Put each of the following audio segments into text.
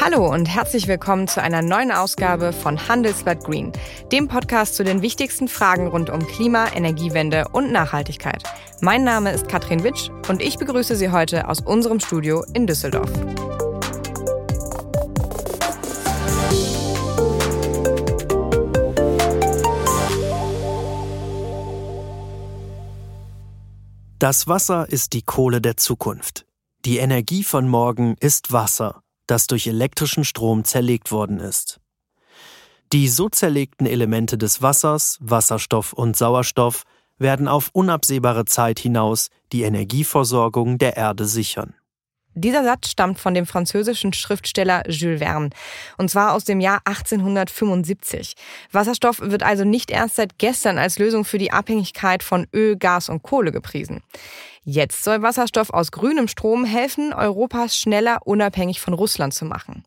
Hallo und herzlich willkommen zu einer neuen Ausgabe von Handelsblatt Green, dem Podcast zu den wichtigsten Fragen rund um Klima, Energiewende und Nachhaltigkeit. Mein Name ist Katrin Witsch und ich begrüße Sie heute aus unserem Studio in Düsseldorf. Das Wasser ist die Kohle der Zukunft. Die Energie von morgen ist Wasser das durch elektrischen Strom zerlegt worden ist. Die so zerlegten Elemente des Wassers, Wasserstoff und Sauerstoff, werden auf unabsehbare Zeit hinaus die Energieversorgung der Erde sichern. Dieser Satz stammt von dem französischen Schriftsteller Jules Verne, und zwar aus dem Jahr 1875. Wasserstoff wird also nicht erst seit gestern als Lösung für die Abhängigkeit von Öl, Gas und Kohle gepriesen. Jetzt soll Wasserstoff aus grünem Strom helfen, Europas schneller unabhängig von Russland zu machen.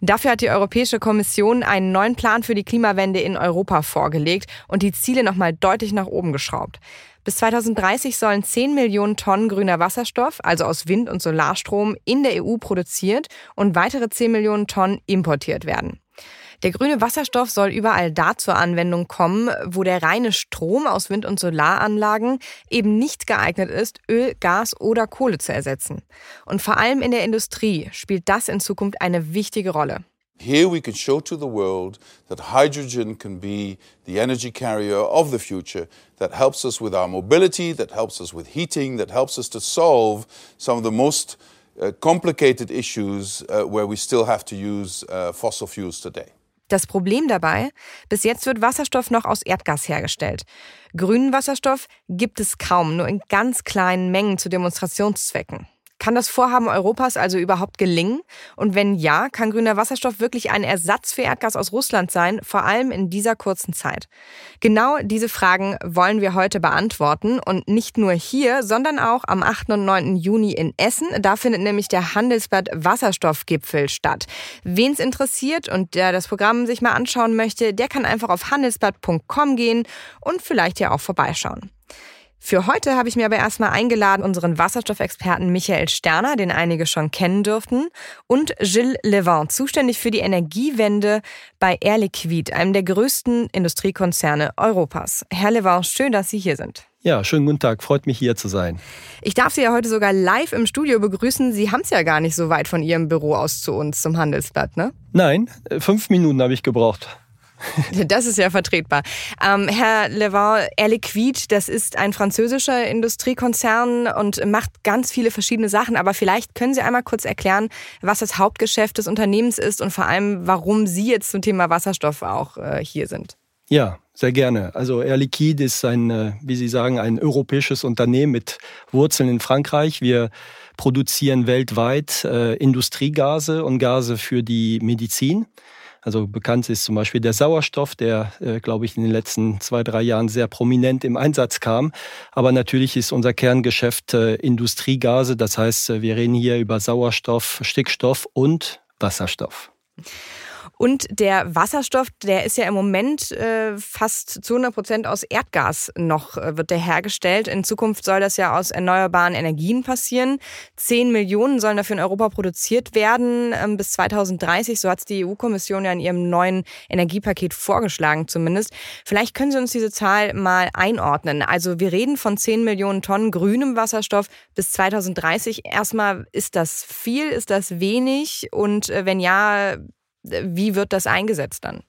Dafür hat die Europäische Kommission einen neuen Plan für die Klimawende in Europa vorgelegt und die Ziele nochmal deutlich nach oben geschraubt. Bis 2030 sollen 10 Millionen Tonnen grüner Wasserstoff, also aus Wind- und Solarstrom, in der EU produziert und weitere 10 Millionen Tonnen importiert werden. Der grüne Wasserstoff soll überall da zur Anwendung kommen, wo der reine Strom aus Wind- und Solaranlagen eben nicht geeignet ist, Öl, Gas oder Kohle zu ersetzen. Und vor allem in der Industrie spielt das in Zukunft eine wichtige Rolle. Here we can show to the world that hydrogen can be the energy carrier of the future that helps us with our mobility, that helps us with heating, that helps us to solve some of the most uh, complicated issues uh, where we still have to use uh, fossil fuels today. Das Problem dabei, bis jetzt wird Wasserstoff noch aus Erdgas hergestellt. Grünen Wasserstoff gibt es kaum, nur in ganz kleinen Mengen zu Demonstrationszwecken. Kann das Vorhaben Europas also überhaupt gelingen? Und wenn ja, kann grüner Wasserstoff wirklich ein Ersatz für Erdgas aus Russland sein, vor allem in dieser kurzen Zeit? Genau diese Fragen wollen wir heute beantworten und nicht nur hier, sondern auch am 8. und 9. Juni in Essen. Da findet nämlich der Handelsblatt Wasserstoffgipfel statt. Wen es interessiert und der das Programm sich mal anschauen möchte, der kann einfach auf handelsblatt.com gehen und vielleicht ja auch vorbeischauen. Für heute habe ich mir aber erstmal eingeladen unseren Wasserstoffexperten Michael Sterner, den einige schon kennen dürften, und Gilles Levent, zuständig für die Energiewende bei Air Liquide, einem der größten Industriekonzerne Europas. Herr Levent, schön, dass Sie hier sind. Ja, schönen guten Tag. Freut mich hier zu sein. Ich darf Sie ja heute sogar live im Studio begrüßen. Sie haben es ja gar nicht so weit von Ihrem Büro aus zu uns zum Handelsblatt, ne? Nein, fünf Minuten habe ich gebraucht. Das ist ja vertretbar. Ähm, Herr Levin, Air Liquide, das ist ein französischer Industriekonzern und macht ganz viele verschiedene Sachen. Aber vielleicht können Sie einmal kurz erklären, was das Hauptgeschäft des Unternehmens ist und vor allem, warum Sie jetzt zum Thema Wasserstoff auch äh, hier sind. Ja, sehr gerne. Also Air Liquide ist ein, äh, wie Sie sagen, ein europäisches Unternehmen mit Wurzeln in Frankreich. Wir produzieren weltweit äh, Industriegase und Gase für die Medizin. Also bekannt ist zum Beispiel der Sauerstoff, der, äh, glaube ich, in den letzten zwei, drei Jahren sehr prominent im Einsatz kam. Aber natürlich ist unser Kerngeschäft äh, Industriegase. Das heißt, äh, wir reden hier über Sauerstoff, Stickstoff und Wasserstoff. Und der Wasserstoff, der ist ja im Moment äh, fast zu 100 Prozent aus Erdgas noch äh, wird der hergestellt. In Zukunft soll das ja aus erneuerbaren Energien passieren. Zehn Millionen sollen dafür in Europa produziert werden ähm, bis 2030. So hat es die EU-Kommission ja in ihrem neuen Energiepaket vorgeschlagen zumindest. Vielleicht können Sie uns diese Zahl mal einordnen. Also wir reden von 10 Millionen Tonnen grünem Wasserstoff bis 2030. Erstmal, ist das viel? Ist das wenig? Und äh, wenn ja, wie wird das eingesetzt dann?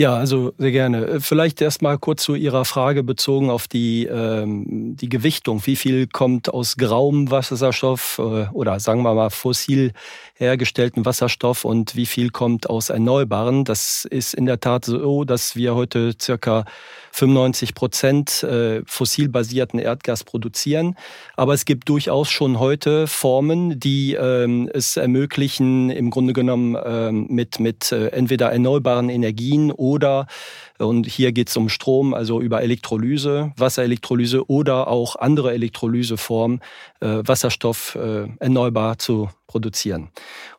Ja, also sehr gerne. Vielleicht erst mal kurz zu Ihrer Frage bezogen auf die, ähm, die Gewichtung. Wie viel kommt aus grauem Wasserstoff äh, oder sagen wir mal fossil hergestellten Wasserstoff und wie viel kommt aus erneuerbaren? Das ist in der Tat so, dass wir heute circa 95 Prozent äh, fossilbasierten Erdgas produzieren. Aber es gibt durchaus schon heute Formen, die ähm, es ermöglichen, im Grunde genommen ähm, mit, mit äh, entweder erneuerbaren Energien oder und hier geht es um Strom, also über Elektrolyse, Wasserelektrolyse oder auch andere Elektrolyseformen, äh, Wasserstoff äh, erneuerbar zu produzieren.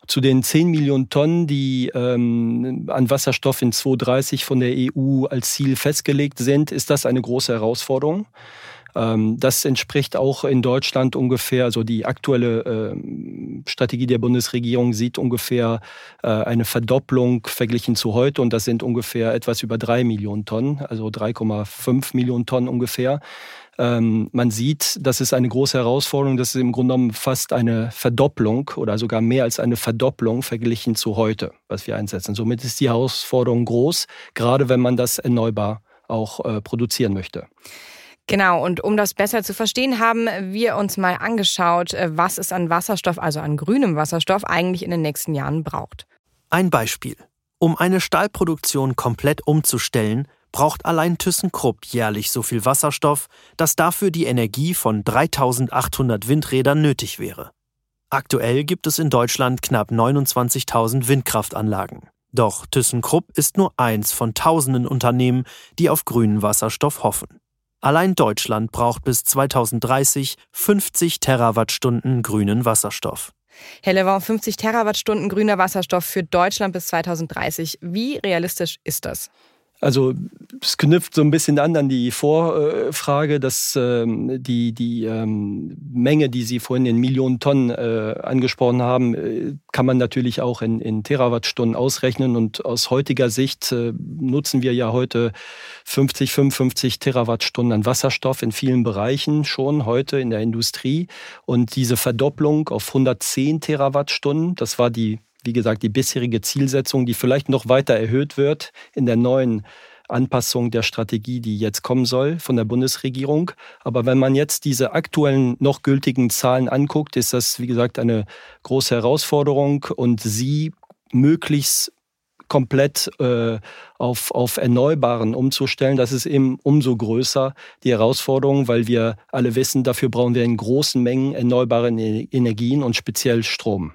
Zu den 10 Millionen Tonnen, die ähm, an Wasserstoff in 2030 von der EU als Ziel festgelegt sind, ist das eine große Herausforderung. Ähm, das entspricht auch in Deutschland ungefähr, also die aktuelle äh, Strategie der Bundesregierung sieht ungefähr äh, eine Verdopplung verglichen zu heute und das sind ungefähr etwas über drei Millionen Tonnen, also 3,5 Millionen Tonnen ungefähr. Ähm, man sieht, das ist eine große Herausforderung. Das ist im Grunde genommen fast eine Verdopplung oder sogar mehr als eine Verdopplung verglichen zu heute, was wir einsetzen. Somit ist die Herausforderung groß, gerade wenn man das erneuerbar auch äh, produzieren möchte. Genau, und um das besser zu verstehen, haben wir uns mal angeschaut, äh, was es an Wasserstoff, also an grünem Wasserstoff, eigentlich in den nächsten Jahren braucht. Ein Beispiel. Um eine Stahlproduktion komplett umzustellen, braucht allein ThyssenKrupp jährlich so viel Wasserstoff, dass dafür die Energie von 3800 Windrädern nötig wäre. Aktuell gibt es in Deutschland knapp 29.000 Windkraftanlagen. Doch ThyssenKrupp ist nur eins von tausenden Unternehmen, die auf grünen Wasserstoff hoffen. Allein Deutschland braucht bis 2030 50 Terawattstunden grünen Wasserstoff. Herr Levant, 50 Terawattstunden grüner Wasserstoff für Deutschland bis 2030. Wie realistisch ist das? Also es knüpft so ein bisschen an an die Vorfrage, dass ähm, die, die ähm, Menge, die Sie vorhin in Millionen Tonnen äh, angesprochen haben, äh, kann man natürlich auch in, in Terawattstunden ausrechnen. Und aus heutiger Sicht äh, nutzen wir ja heute 50, 55 Terawattstunden an Wasserstoff in vielen Bereichen schon heute in der Industrie. Und diese Verdopplung auf 110 Terawattstunden, das war die wie gesagt, die bisherige Zielsetzung, die vielleicht noch weiter erhöht wird in der neuen Anpassung der Strategie, die jetzt kommen soll von der Bundesregierung. Aber wenn man jetzt diese aktuellen noch gültigen Zahlen anguckt, ist das, wie gesagt, eine große Herausforderung und sie möglichst komplett äh, auf, auf Erneuerbaren umzustellen, das ist eben umso größer die Herausforderung, weil wir alle wissen, dafür brauchen wir in großen Mengen erneuerbare Energien und speziell Strom.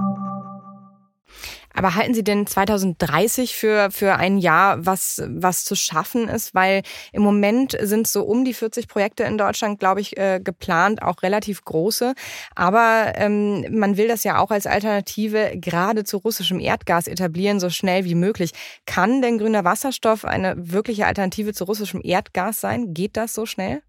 Aber halten Sie denn 2030 für, für ein Jahr, was, was zu schaffen ist? Weil im Moment sind so um die 40 Projekte in Deutschland, glaube ich, äh, geplant, auch relativ große. Aber ähm, man will das ja auch als Alternative gerade zu russischem Erdgas etablieren, so schnell wie möglich. Kann denn grüner Wasserstoff eine wirkliche Alternative zu russischem Erdgas sein? Geht das so schnell?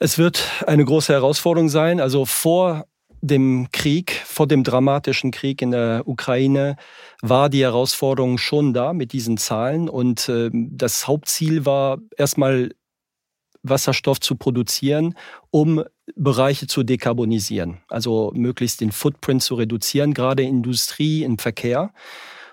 Es wird eine große Herausforderung sein. Also vor dem Krieg, vor dem dramatischen Krieg in der Ukraine, war die Herausforderung schon da mit diesen Zahlen. Und äh, das Hauptziel war erstmal Wasserstoff zu produzieren, um Bereiche zu dekarbonisieren, also möglichst den Footprint zu reduzieren, gerade Industrie, im Verkehr.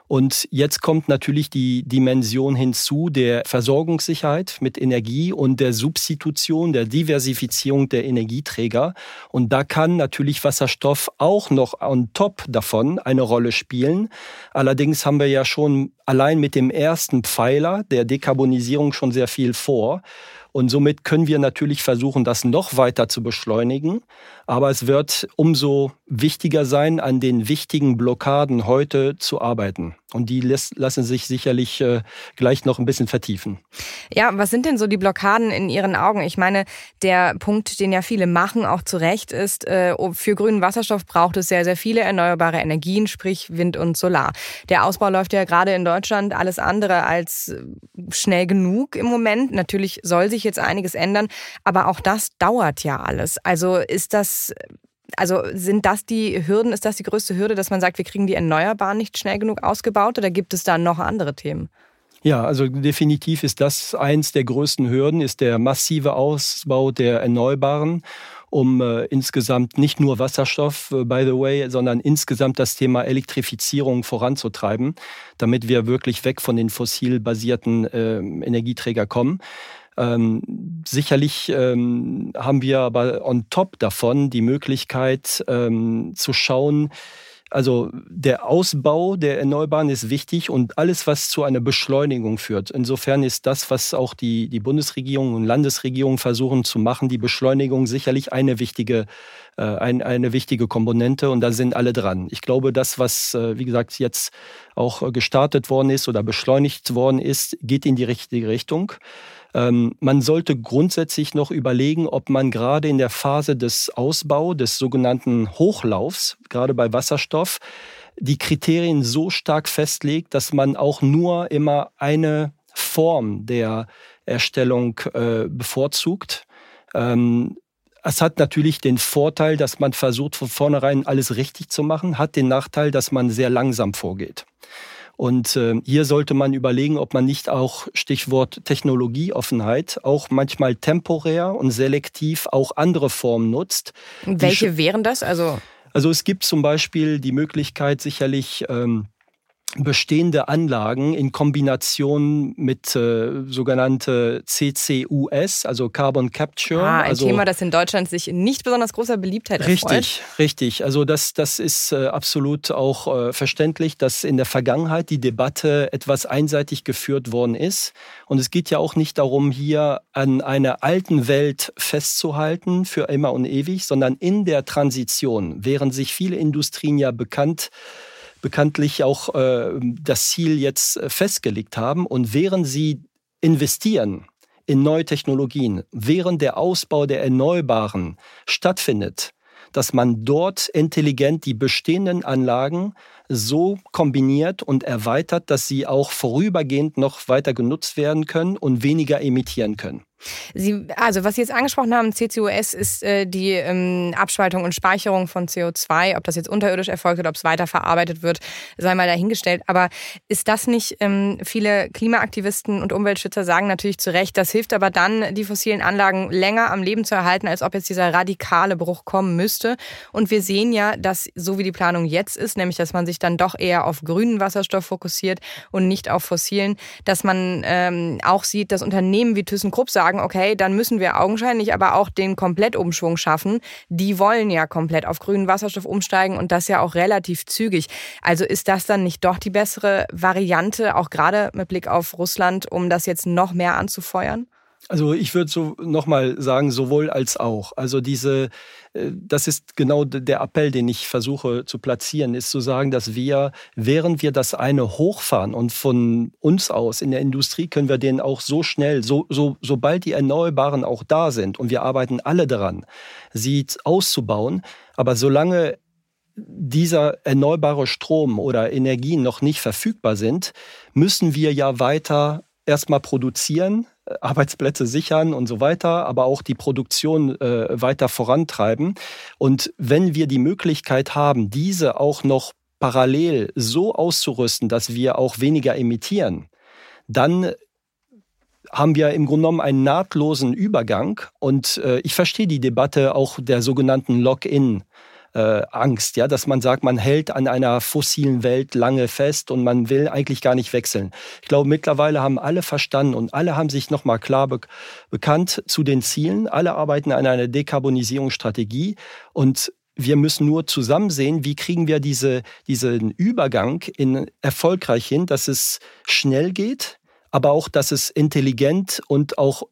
Und jetzt kommt natürlich die Dimension hinzu der Versorgungssicherheit mit Energie und der Substitution, der Diversifizierung der Energieträger. Und da kann natürlich Wasserstoff auch noch on top davon eine Rolle spielen. Allerdings haben wir ja schon allein mit dem ersten Pfeiler der Dekarbonisierung schon sehr viel vor. Und somit können wir natürlich versuchen, das noch weiter zu beschleunigen. Aber es wird umso wichtiger sein, an den wichtigen Blockaden heute zu arbeiten. Und die lassen sich sicherlich äh, gleich noch ein bisschen vertiefen. Ja, was sind denn so die Blockaden in Ihren Augen? Ich meine, der Punkt, den ja viele machen, auch zu Recht, ist, äh, für grünen Wasserstoff braucht es sehr, sehr viele erneuerbare Energien, sprich Wind und Solar. Der Ausbau läuft ja gerade in Deutschland alles andere als äh, schnell genug im Moment. Natürlich soll sich jetzt einiges ändern, aber auch das dauert ja alles. Also ist das also sind das die Hürden, ist das die größte Hürde, dass man sagt, wir kriegen die Erneuerbaren nicht schnell genug ausgebaut oder gibt es da noch andere Themen? Ja, also definitiv ist das eins der größten Hürden, ist der massive Ausbau der Erneuerbaren, um äh, insgesamt nicht nur Wasserstoff, äh, by the way, sondern insgesamt das Thema Elektrifizierung voranzutreiben, damit wir wirklich weg von den fossil basierten äh, Energieträger kommen. Ähm, sicherlich ähm, haben wir aber on top davon die Möglichkeit ähm, zu schauen, Also der Ausbau der Erneuerbaren ist wichtig und alles, was zu einer Beschleunigung führt. Insofern ist das, was auch die, die Bundesregierung und Landesregierung versuchen zu machen, die Beschleunigung sicherlich eine wichtige, äh, ein, eine wichtige Komponente und da sind alle dran. Ich glaube, das, was, äh, wie gesagt, jetzt auch gestartet worden ist oder beschleunigt worden ist, geht in die richtige Richtung. Ähm, man sollte grundsätzlich noch überlegen, ob man gerade in der Phase des Ausbaus, des sogenannten Hochlaufs, gerade bei Wasserstoff, die Kriterien so stark festlegt, dass man auch nur immer eine Form der Erstellung äh, bevorzugt. Ähm, es hat natürlich den Vorteil, dass man versucht, von vornherein alles richtig zu machen, hat den Nachteil, dass man sehr langsam vorgeht. Und äh, hier sollte man überlegen, ob man nicht auch Stichwort Technologieoffenheit auch manchmal temporär und selektiv auch andere Formen nutzt. Welche wären das? Also also es gibt zum Beispiel die Möglichkeit sicherlich ähm, bestehende Anlagen in Kombination mit äh, sogenannte CCUS, also Carbon Capture. Ah, ein also, Thema, das in Deutschland sich nicht besonders großer Beliebtheit erfreut. Richtig, richtig. Also das, das ist äh, absolut auch äh, verständlich, dass in der Vergangenheit die Debatte etwas einseitig geführt worden ist. Und es geht ja auch nicht darum, hier an einer alten Welt festzuhalten für immer und ewig, sondern in der Transition, während sich viele Industrien ja bekannt bekanntlich auch äh, das Ziel jetzt äh, festgelegt haben. Und während sie investieren in neue Technologien, während der Ausbau der Erneuerbaren stattfindet, dass man dort intelligent die bestehenden Anlagen so kombiniert und erweitert, dass sie auch vorübergehend noch weiter genutzt werden können und weniger emittieren können. Sie, also was Sie jetzt angesprochen haben, CCUS ist äh, die ähm, Abspaltung und Speicherung von CO2. Ob das jetzt unterirdisch erfolgt oder ob es weiterverarbeitet wird, sei mal dahingestellt. Aber ist das nicht, ähm, viele Klimaaktivisten und Umweltschützer sagen natürlich zu Recht, das hilft aber dann, die fossilen Anlagen länger am Leben zu erhalten, als ob jetzt dieser radikale Bruch kommen müsste. Und wir sehen ja, dass so wie die Planung jetzt ist, nämlich dass man sich dann doch eher auf grünen Wasserstoff fokussiert und nicht auf fossilen, dass man ähm, auch sieht, dass Unternehmen wie ThyssenKrupp sagen, sagen, okay, dann müssen wir augenscheinlich aber auch den Komplettumschwung schaffen. Die wollen ja komplett auf grünen Wasserstoff umsteigen und das ja auch relativ zügig. Also ist das dann nicht doch die bessere Variante, auch gerade mit Blick auf Russland, um das jetzt noch mehr anzufeuern? Also ich würde so nochmal sagen, sowohl als auch. Also diese, äh, das ist genau der Appell, den ich versuche zu platzieren, ist zu sagen, dass wir, während wir das eine hochfahren und von uns aus in der Industrie können wir den auch so schnell, so, so, sobald die Erneuerbaren auch da sind und wir arbeiten alle daran, sie auszubauen, aber solange dieser erneuerbare Strom oder Energien noch nicht verfügbar sind, müssen wir ja weiter erstmal produzieren, Arbeitsplätze sichern und so weiter, aber auch die Produktion äh, weiter vorantreiben. Und wenn wir die Möglichkeit haben, diese auch noch parallel so auszurüsten, dass wir auch weniger emittieren, dann haben wir im Grunde genommen einen nahtlosen Übergang. Und äh, ich verstehe die Debatte auch der sogenannten Lock-in äh, Angst, ja, dass man sagt, man hält an einer fossilen Welt lange fest und man will eigentlich gar nicht wechseln. Ich glaube, mittlerweile haben alle verstanden und alle haben sich nochmal klar be bekannt zu den Zielen. Alle arbeiten an einer Dekarbonisierungsstrategie und wir müssen nur zusammen sehen, wie kriegen wir diese, diesen Übergang in erfolgreich hin, dass es schnell geht, aber auch, dass es intelligent und auch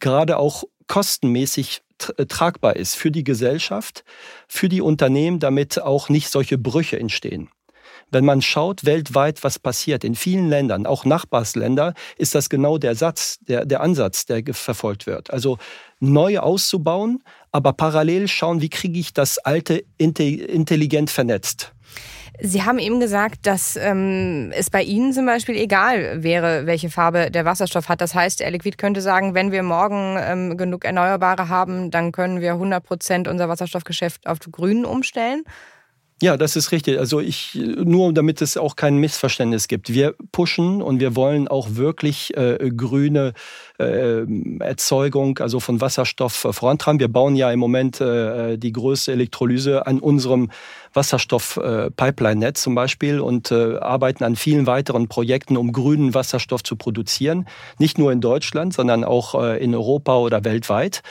gerade auch kostenmäßig tragbar ist für die Gesellschaft, für die Unternehmen, damit auch nicht solche Brüche entstehen. Wenn man schaut weltweit, was passiert in vielen Ländern, auch Nachbarsländer, ist das genau der Satz, der, der Ansatz, der verfolgt wird. Also neu auszubauen, aber parallel schauen, wie kriege ich das alte intelligent vernetzt. Sie haben eben gesagt, dass ähm, es bei Ihnen zum Beispiel egal wäre, welche Farbe der Wasserstoff hat. Das heißt, Air Liquid könnte sagen, wenn wir morgen ähm, genug Erneuerbare haben, dann können wir 100 Prozent unser Wasserstoffgeschäft auf Grün umstellen. Ja, das ist richtig. Also ich, nur damit es auch kein Missverständnis gibt. Wir pushen und wir wollen auch wirklich äh, grüne äh, Erzeugung, also von Wasserstoff äh, vorantreiben. Wir bauen ja im Moment äh, die größte Elektrolyse an unserem Wasserstoff-Pipeline-Netz zum Beispiel und äh, arbeiten an vielen weiteren Projekten, um grünen Wasserstoff zu produzieren. Nicht nur in Deutschland, sondern auch äh, in Europa oder weltweit.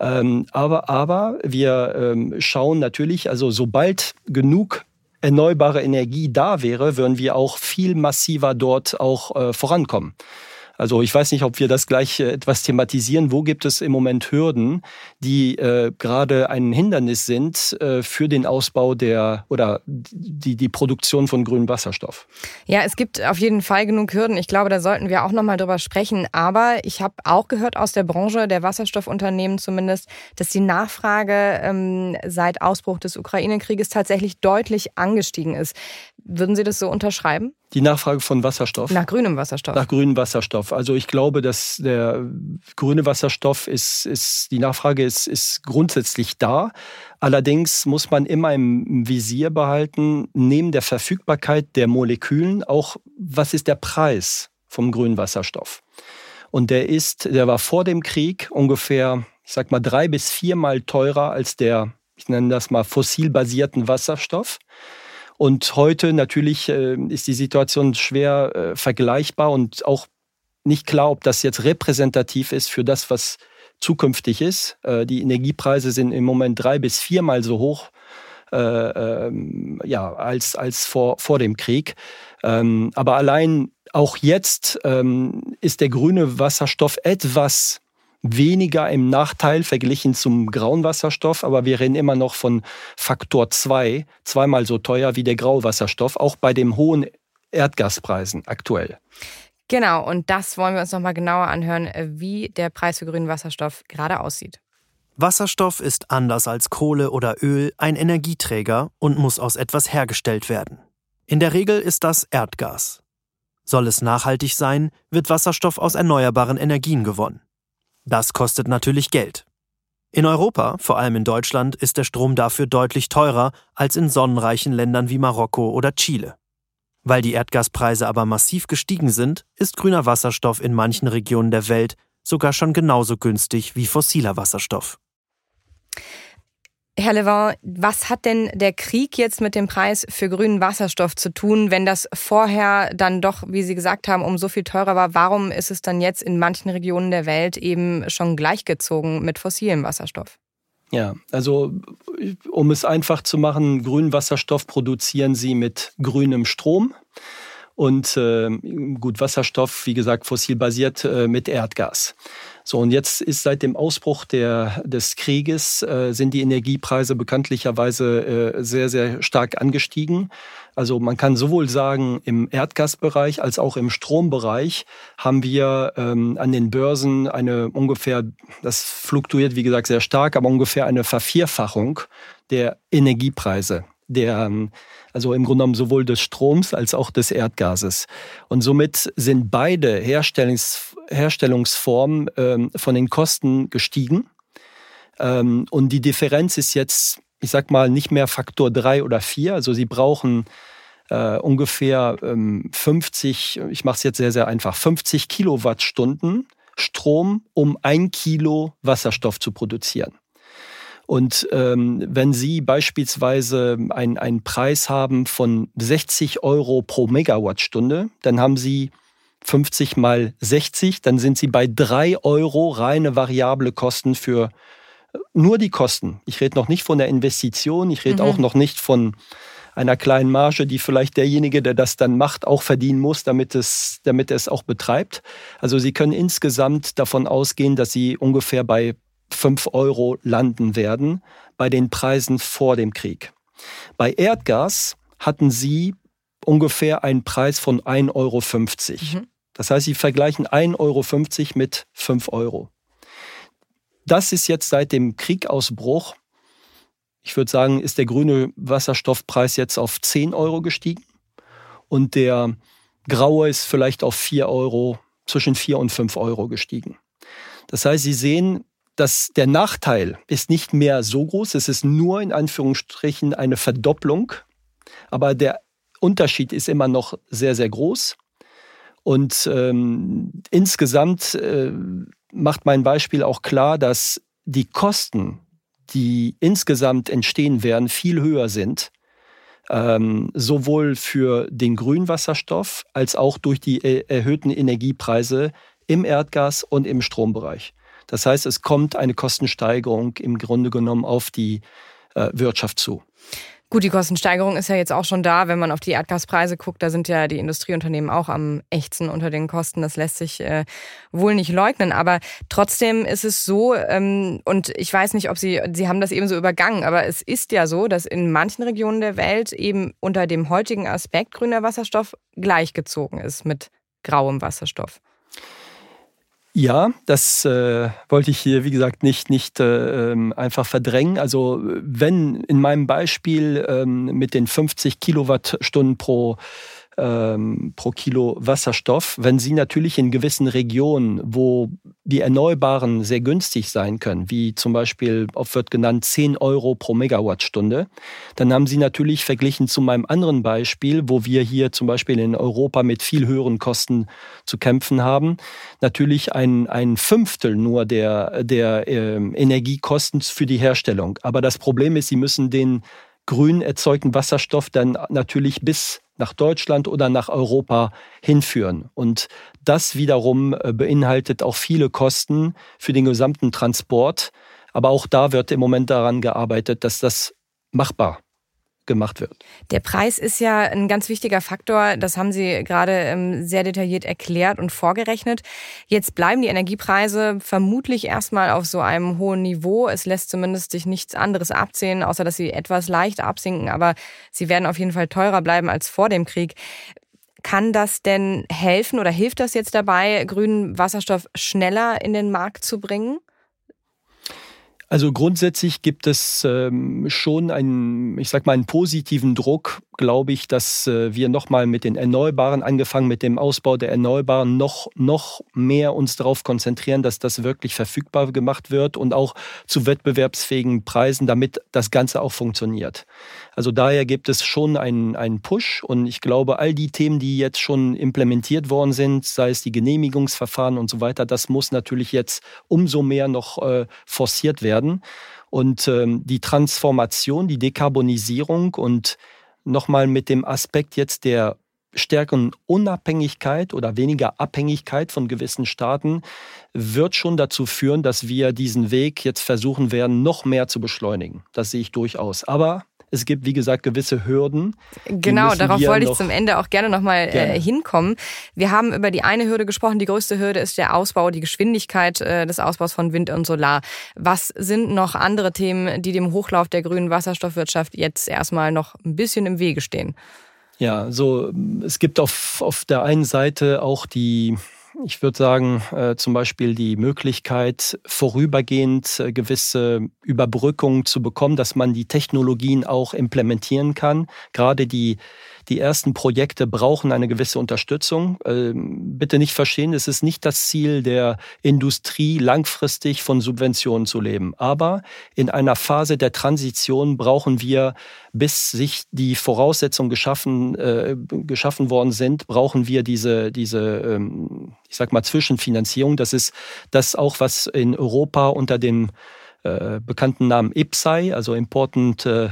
Ähm, aber, aber wir ähm, schauen natürlich, also sobald genug erneuerbare Energie da wäre, würden wir auch viel massiver dort auch äh, vorankommen. Also ich weiß nicht, ob wir das gleich äh, etwas thematisieren. Wo gibt es im Moment Hürden, die äh, gerade ein Hindernis sind äh, für den Ausbau der oder die, die Produktion von grünem Wasserstoff? Ja, es gibt auf jeden Fall genug Hürden. Ich glaube, da sollten wir auch nochmal drüber sprechen. Aber ich habe auch gehört aus der Branche, der Wasserstoffunternehmen zumindest, dass die Nachfrage ähm, seit Ausbruch des Ukraine-Krieges tatsächlich deutlich angestiegen ist. Würden Sie das so unterschreiben? Die Nachfrage von Wasserstoff. Nach grünem Wasserstoff. Nach grünem Wasserstoff. Also ich glaube, dass der grüne Wasserstoff ist, ist die Nachfrage ist, ist grundsätzlich da. Allerdings muss man immer im Visier behalten, neben der Verfügbarkeit der Molekülen auch, was ist der Preis vom grünen Wasserstoff? Und der ist, der war vor dem Krieg ungefähr, ich sag mal, drei bis viermal teurer als der, ich nenne das mal, fossilbasierten Wasserstoff. Und heute natürlich äh, ist die Situation schwer äh, vergleichbar und auch nicht klar, ob das jetzt repräsentativ ist für das, was zukünftig ist. Äh, die Energiepreise sind im Moment drei bis viermal so hoch äh, ähm, ja, als, als vor, vor dem Krieg. Ähm, aber allein auch jetzt ähm, ist der grüne Wasserstoff etwas weniger im Nachteil verglichen zum grauen Wasserstoff, aber wir reden immer noch von Faktor 2, zweimal so teuer wie der graue Wasserstoff, auch bei den hohen Erdgaspreisen aktuell. Genau, und das wollen wir uns nochmal genauer anhören, wie der Preis für grünen Wasserstoff gerade aussieht. Wasserstoff ist anders als Kohle oder Öl ein Energieträger und muss aus etwas hergestellt werden. In der Regel ist das Erdgas. Soll es nachhaltig sein, wird Wasserstoff aus erneuerbaren Energien gewonnen. Das kostet natürlich Geld. In Europa, vor allem in Deutschland, ist der Strom dafür deutlich teurer als in sonnenreichen Ländern wie Marokko oder Chile. Weil die Erdgaspreise aber massiv gestiegen sind, ist grüner Wasserstoff in manchen Regionen der Welt sogar schon genauso günstig wie fossiler Wasserstoff. Herr Levin, was hat denn der Krieg jetzt mit dem Preis für grünen Wasserstoff zu tun, wenn das vorher dann doch, wie Sie gesagt haben, um so viel teurer war? Warum ist es dann jetzt in manchen Regionen der Welt eben schon gleichgezogen mit fossilem Wasserstoff? Ja, also um es einfach zu machen, grünen Wasserstoff produzieren Sie mit grünem Strom und äh, gut Wasserstoff, wie gesagt, fossilbasiert äh, mit Erdgas. So, und jetzt ist seit dem Ausbruch der, des Krieges äh, sind die Energiepreise bekanntlicherweise äh, sehr, sehr stark angestiegen. Also man kann sowohl sagen, im Erdgasbereich als auch im Strombereich haben wir ähm, an den Börsen eine ungefähr, das fluktuiert wie gesagt sehr stark, aber ungefähr eine Vervierfachung der Energiepreise der, ähm, also im Grunde genommen sowohl des Stroms als auch des Erdgases. Und somit sind beide Herstellungs, Herstellungsformen ähm, von den Kosten gestiegen. Ähm, und die Differenz ist jetzt, ich sag mal, nicht mehr Faktor drei oder vier. Also sie brauchen äh, ungefähr ähm, 50, ich mache es jetzt sehr, sehr einfach, 50 Kilowattstunden Strom, um ein Kilo Wasserstoff zu produzieren. Und ähm, wenn Sie beispielsweise einen Preis haben von 60 Euro pro Megawattstunde, dann haben Sie 50 mal 60, dann sind Sie bei 3 Euro reine variable Kosten für äh, nur die Kosten. Ich rede noch nicht von der Investition, ich rede mhm. auch noch nicht von einer kleinen Marge, die vielleicht derjenige, der das dann macht, auch verdienen muss, damit es, damit er es auch betreibt. Also Sie können insgesamt davon ausgehen, dass Sie ungefähr bei 5 Euro landen werden bei den Preisen vor dem Krieg. Bei Erdgas hatten sie ungefähr einen Preis von 1,50 Euro. Mhm. Das heißt, sie vergleichen 1,50 Euro mit 5 Euro. Das ist jetzt seit dem Kriegausbruch, ich würde sagen, ist der grüne Wasserstoffpreis jetzt auf 10 Euro gestiegen und der graue ist vielleicht auf 4 Euro, zwischen 4 und 5 Euro gestiegen. Das heißt, Sie sehen, dass der Nachteil ist nicht mehr so groß, es ist nur in Anführungsstrichen eine Verdopplung, aber der Unterschied ist immer noch sehr, sehr groß. Und ähm, insgesamt äh, macht mein Beispiel auch klar, dass die Kosten, die insgesamt entstehen werden, viel höher sind, ähm, sowohl für den Grünwasserstoff als auch durch die erhöhten Energiepreise im Erdgas- und im Strombereich. Das heißt, es kommt eine Kostensteigerung im Grunde genommen auf die äh, Wirtschaft zu. Gut, die Kostensteigerung ist ja jetzt auch schon da, wenn man auf die Erdgaspreise guckt. Da sind ja die Industrieunternehmen auch am ächzen unter den Kosten. Das lässt sich äh, wohl nicht leugnen. Aber trotzdem ist es so, ähm, und ich weiß nicht, ob Sie, Sie haben das eben so übergangen, aber es ist ja so, dass in manchen Regionen der Welt eben unter dem heutigen Aspekt grüner Wasserstoff gleichgezogen ist mit grauem Wasserstoff. Ja, das äh, wollte ich hier, wie gesagt, nicht, nicht äh, ähm, einfach verdrängen. Also wenn in meinem Beispiel ähm, mit den 50 Kilowattstunden pro ähm, pro Kilo Wasserstoff. Wenn Sie natürlich in gewissen Regionen, wo die Erneuerbaren sehr günstig sein können, wie zum Beispiel, oft wird genannt, 10 Euro pro Megawattstunde, dann haben Sie natürlich verglichen zu meinem anderen Beispiel, wo wir hier zum Beispiel in Europa mit viel höheren Kosten zu kämpfen haben, natürlich ein, ein Fünftel nur der, der äh, Energiekosten für die Herstellung. Aber das Problem ist, Sie müssen den grün erzeugten Wasserstoff dann natürlich bis nach Deutschland oder nach Europa hinführen. Und das wiederum äh, beinhaltet auch viele Kosten für den gesamten Transport. Aber auch da wird im Moment daran gearbeitet, dass das machbar gemacht wird. Der Preis ist ja ein ganz wichtiger Faktor. Das haben Sie gerade ähm, sehr detailliert erklärt und vorgerechnet. Jetzt bleiben die Energiepreise vermutlich erstmal auf so einem hohen Niveau. Es lässt zumindest sich nichts anderes absehen, außer dass sie etwas leicht absinken. Aber sie werden auf jeden Fall teurer bleiben als vor dem Krieg. Kann das denn helfen oder hilft das jetzt dabei, grünen Wasserstoff schneller in den Markt zu bringen? Also grundsätzlich gibt es ähm, schon einen, ich sag mal, einen positiven Druck, glaube ich, dass äh, wir nochmal mit den Erneuerbaren, angefangen mit dem Ausbau der Erneuerbaren, noch, noch mehr uns darauf konzentrieren, dass das wirklich verfügbar gemacht wird und auch zu wettbewerbsfähigen Preisen, damit das Ganze auch funktioniert. Also daher gibt es schon einen, einen Push und ich glaube, all die Themen, die jetzt schon implementiert worden sind, sei es die Genehmigungsverfahren und so weiter, das muss natürlich jetzt umso mehr noch äh, forciert werden. Und ähm, die Transformation, die Dekarbonisierung und nochmal mit dem Aspekt jetzt der stärkeren Unabhängigkeit oder weniger Abhängigkeit von gewissen Staaten wird schon dazu führen, dass wir diesen Weg jetzt versuchen werden, noch mehr zu beschleunigen. Das sehe ich durchaus. Aber es gibt, wie gesagt, gewisse Hürden. Genau, darauf wollte ich zum Ende auch gerne nochmal äh, hinkommen. Wir haben über die eine Hürde gesprochen. Die größte Hürde ist der Ausbau, die Geschwindigkeit äh, des Ausbaus von Wind und Solar. Was sind noch andere Themen, die dem Hochlauf der grünen Wasserstoffwirtschaft jetzt erstmal noch ein bisschen im Wege stehen? Ja, so es gibt auf, auf der einen Seite auch die ich würde sagen, äh, zum Beispiel die Möglichkeit, vorübergehend äh, gewisse Überbrückungen zu bekommen, dass man die Technologien auch implementieren kann. Gerade die die ersten Projekte brauchen eine gewisse Unterstützung. Ähm, bitte nicht verstehen, es ist nicht das Ziel der Industrie, langfristig von Subventionen zu leben. Aber in einer Phase der Transition brauchen wir, bis sich die Voraussetzungen geschaffen, äh, geschaffen worden sind, brauchen wir diese, diese ähm, ich sag mal, Zwischenfinanzierung. Das ist das auch, was in Europa unter dem äh, bekannten Namen IPSAI, also Important äh,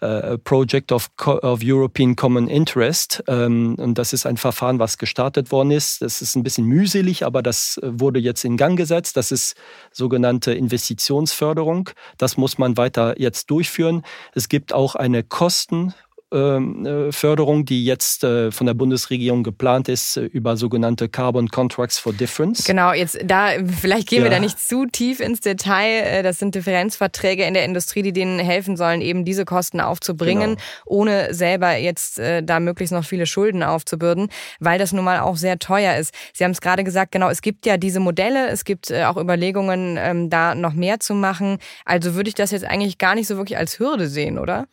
äh, Project of, of European Common Interest. Ähm, und das ist ein Verfahren, was gestartet worden ist. Das ist ein bisschen mühselig, aber das äh, wurde jetzt in Gang gesetzt. Das ist sogenannte Investitionsförderung. Das muss man weiter jetzt durchführen. Es gibt auch eine Kosten- Förderung, die jetzt äh, von der Bundesregierung geplant ist äh, über sogenannte Carbon Contracts for Difference. Genau, jetzt da vielleicht gehen ja. wir da nicht zu tief ins Detail. Das sind Differenzverträge in der Industrie, die denen helfen sollen, eben diese Kosten aufzubringen, genau. ohne selber jetzt da möglichst noch viele Schulden aufzubürden, weil das nun mal auch sehr teuer ist. Sie haben es gerade gesagt, genau, es gibt ja diese Modelle, es gibt auch Überlegungen, ähm, da noch mehr zu machen. Also würde ich das jetzt eigentlich gar nicht so wirklich als Hürde sehen, oder?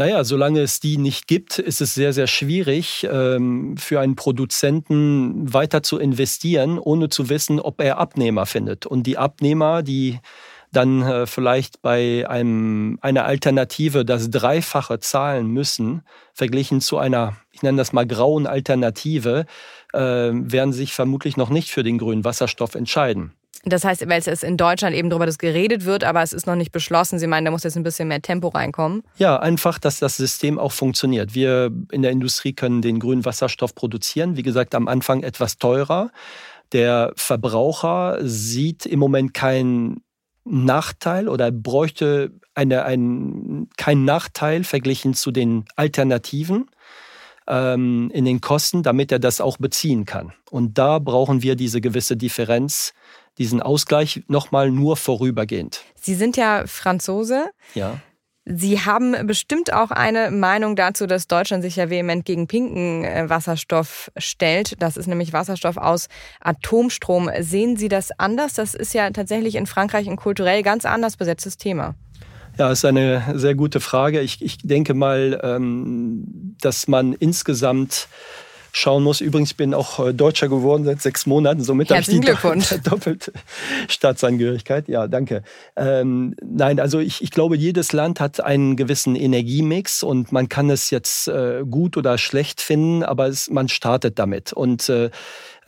Naja, solange es die nicht gibt, ist es sehr, sehr schwierig ähm, für einen Produzenten weiter zu investieren, ohne zu wissen, ob er Abnehmer findet. Und die Abnehmer, die dann äh, vielleicht bei einem, einer Alternative das Dreifache zahlen müssen, verglichen zu einer, ich nenne das mal grauen Alternative, äh, werden sich vermutlich noch nicht für den grünen Wasserstoff entscheiden. Das heißt, weil es in Deutschland eben darüber geredet wird, aber es ist noch nicht beschlossen. Sie meinen, da muss jetzt ein bisschen mehr Tempo reinkommen? Ja, einfach, dass das System auch funktioniert. Wir in der Industrie können den grünen Wasserstoff produzieren. Wie gesagt, am Anfang etwas teurer. Der Verbraucher sieht im Moment keinen Nachteil oder bräuchte eine, ein, keinen Nachteil verglichen zu den Alternativen ähm, in den Kosten, damit er das auch beziehen kann. Und da brauchen wir diese gewisse Differenz, diesen Ausgleich nochmal nur vorübergehend. Sie sind ja Franzose. Ja. Sie haben bestimmt auch eine Meinung dazu, dass Deutschland sich ja vehement gegen pinken äh, Wasserstoff stellt. Das ist nämlich Wasserstoff aus Atomstrom. Sehen Sie das anders? Das ist ja tatsächlich in Frankreich ein kulturell ganz anders besetztes Thema. Ja, ist eine sehr gute Frage. Ich, ich denke mal, ähm, dass man insgesamt schauen muss. Übrigens bin auch äh, Deutscher geworden seit sechs Monaten, somit habe ich die doppelte Staatsangehörigkeit. Ja, danke. Ähm, nein, also ich, ich glaube, jedes Land hat einen gewissen Energiemix und man kann es jetzt äh, gut oder schlecht finden, aber es, man startet damit. Und äh,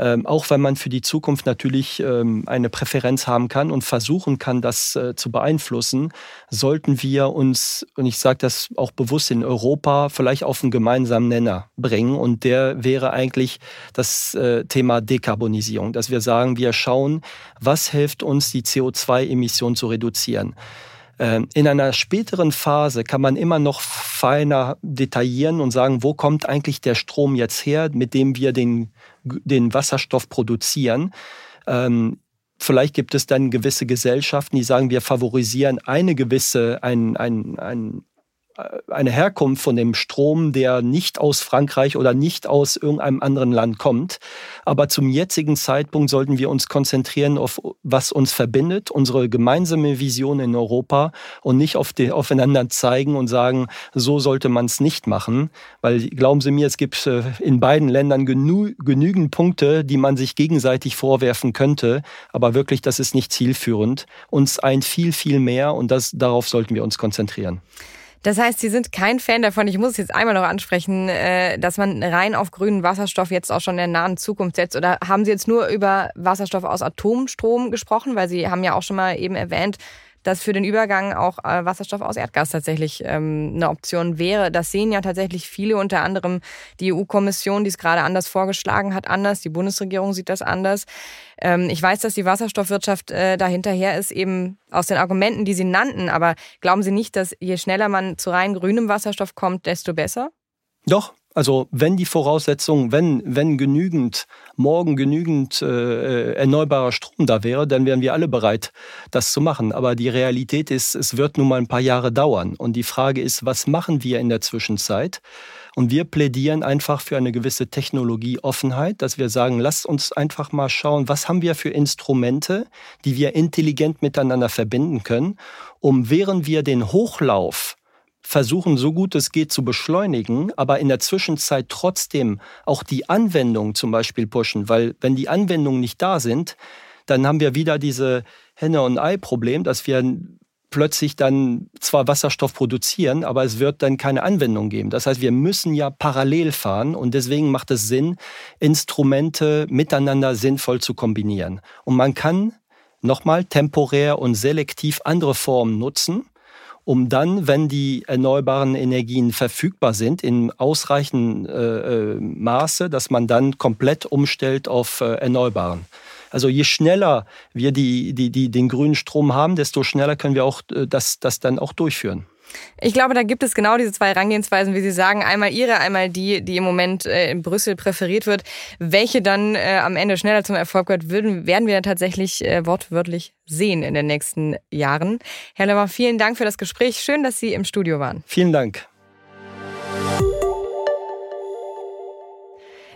ähm, auch wenn man für die Zukunft natürlich ähm, eine Präferenz haben kann und versuchen kann, das äh, zu beeinflussen, sollten wir uns, und ich sage das auch bewusst in Europa, vielleicht auf einen gemeinsamen Nenner bringen. Und der wäre eigentlich das äh, Thema Dekarbonisierung, dass wir sagen, wir schauen, was hilft uns, die CO2-Emissionen zu reduzieren. Ähm, in einer späteren Phase kann man immer noch feiner detaillieren und sagen, wo kommt eigentlich der Strom jetzt her, mit dem wir den, den Wasserstoff produzieren. Ähm, vielleicht gibt es dann gewisse Gesellschaften, die sagen, wir favorisieren eine gewisse, ein, ein, ein eine Herkunft von dem Strom, der nicht aus Frankreich oder nicht aus irgendeinem anderen Land kommt. Aber zum jetzigen Zeitpunkt sollten wir uns konzentrieren auf, was uns verbindet, unsere gemeinsame Vision in Europa und nicht auf die, aufeinander zeigen und sagen, so sollte man es nicht machen. Weil glauben Sie mir, es gibt äh, in beiden Ländern genü genügend Punkte, die man sich gegenseitig vorwerfen könnte. Aber wirklich, das ist nicht zielführend. Uns eint viel, viel mehr und das, darauf sollten wir uns konzentrieren. Das heißt, Sie sind kein Fan davon, ich muss es jetzt einmal noch ansprechen, äh, dass man rein auf grünen Wasserstoff jetzt auch schon in der nahen Zukunft setzt. Oder haben Sie jetzt nur über Wasserstoff aus Atomstrom gesprochen? Weil Sie haben ja auch schon mal eben erwähnt, dass für den Übergang auch äh, Wasserstoff aus Erdgas tatsächlich ähm, eine Option wäre. Das sehen ja tatsächlich viele, unter anderem die EU-Kommission, die es gerade anders vorgeschlagen hat, anders. Die Bundesregierung sieht das anders. Ähm, ich weiß, dass die Wasserstoffwirtschaft äh, dahinterher ist, eben aus den Argumenten, die Sie nannten. Aber glauben Sie nicht, dass je schneller man zu rein grünem Wasserstoff kommt, desto besser? Doch, also wenn die Voraussetzungen, wenn, wenn genügend, morgen genügend äh, erneuerbarer Strom da wäre, dann wären wir alle bereit, das zu machen. Aber die Realität ist, es wird nun mal ein paar Jahre dauern. Und die Frage ist, was machen wir in der Zwischenzeit? Und wir plädieren einfach für eine gewisse Technologieoffenheit, dass wir sagen, lasst uns einfach mal schauen, was haben wir für Instrumente, die wir intelligent miteinander verbinden können, um während wir den Hochlauf versuchen, so gut es geht zu beschleunigen, aber in der Zwischenzeit trotzdem auch die Anwendung zum Beispiel pushen, weil wenn die Anwendungen nicht da sind, dann haben wir wieder diese Henne- und Ei-Problem, dass wir plötzlich dann zwar Wasserstoff produzieren, aber es wird dann keine Anwendung geben. Das heißt, wir müssen ja parallel fahren und deswegen macht es Sinn, Instrumente miteinander sinnvoll zu kombinieren. Und man kann nochmal temporär und selektiv andere Formen nutzen um dann, wenn die erneuerbaren Energien verfügbar sind, in ausreichendem äh, äh, Maße, dass man dann komplett umstellt auf äh, Erneuerbaren. Also je schneller wir die, die, die, den grünen Strom haben, desto schneller können wir auch äh, das, das dann auch durchführen. Ich glaube, da gibt es genau diese zwei Herangehensweisen, wie Sie sagen. Einmal Ihre, einmal die, die im Moment äh, in Brüssel präferiert wird. Welche dann äh, am Ende schneller zum Erfolg wird, werden wir tatsächlich äh, wortwörtlich sehen in den nächsten Jahren. Herr Lemmer, vielen Dank für das Gespräch. Schön, dass Sie im Studio waren. Vielen Dank.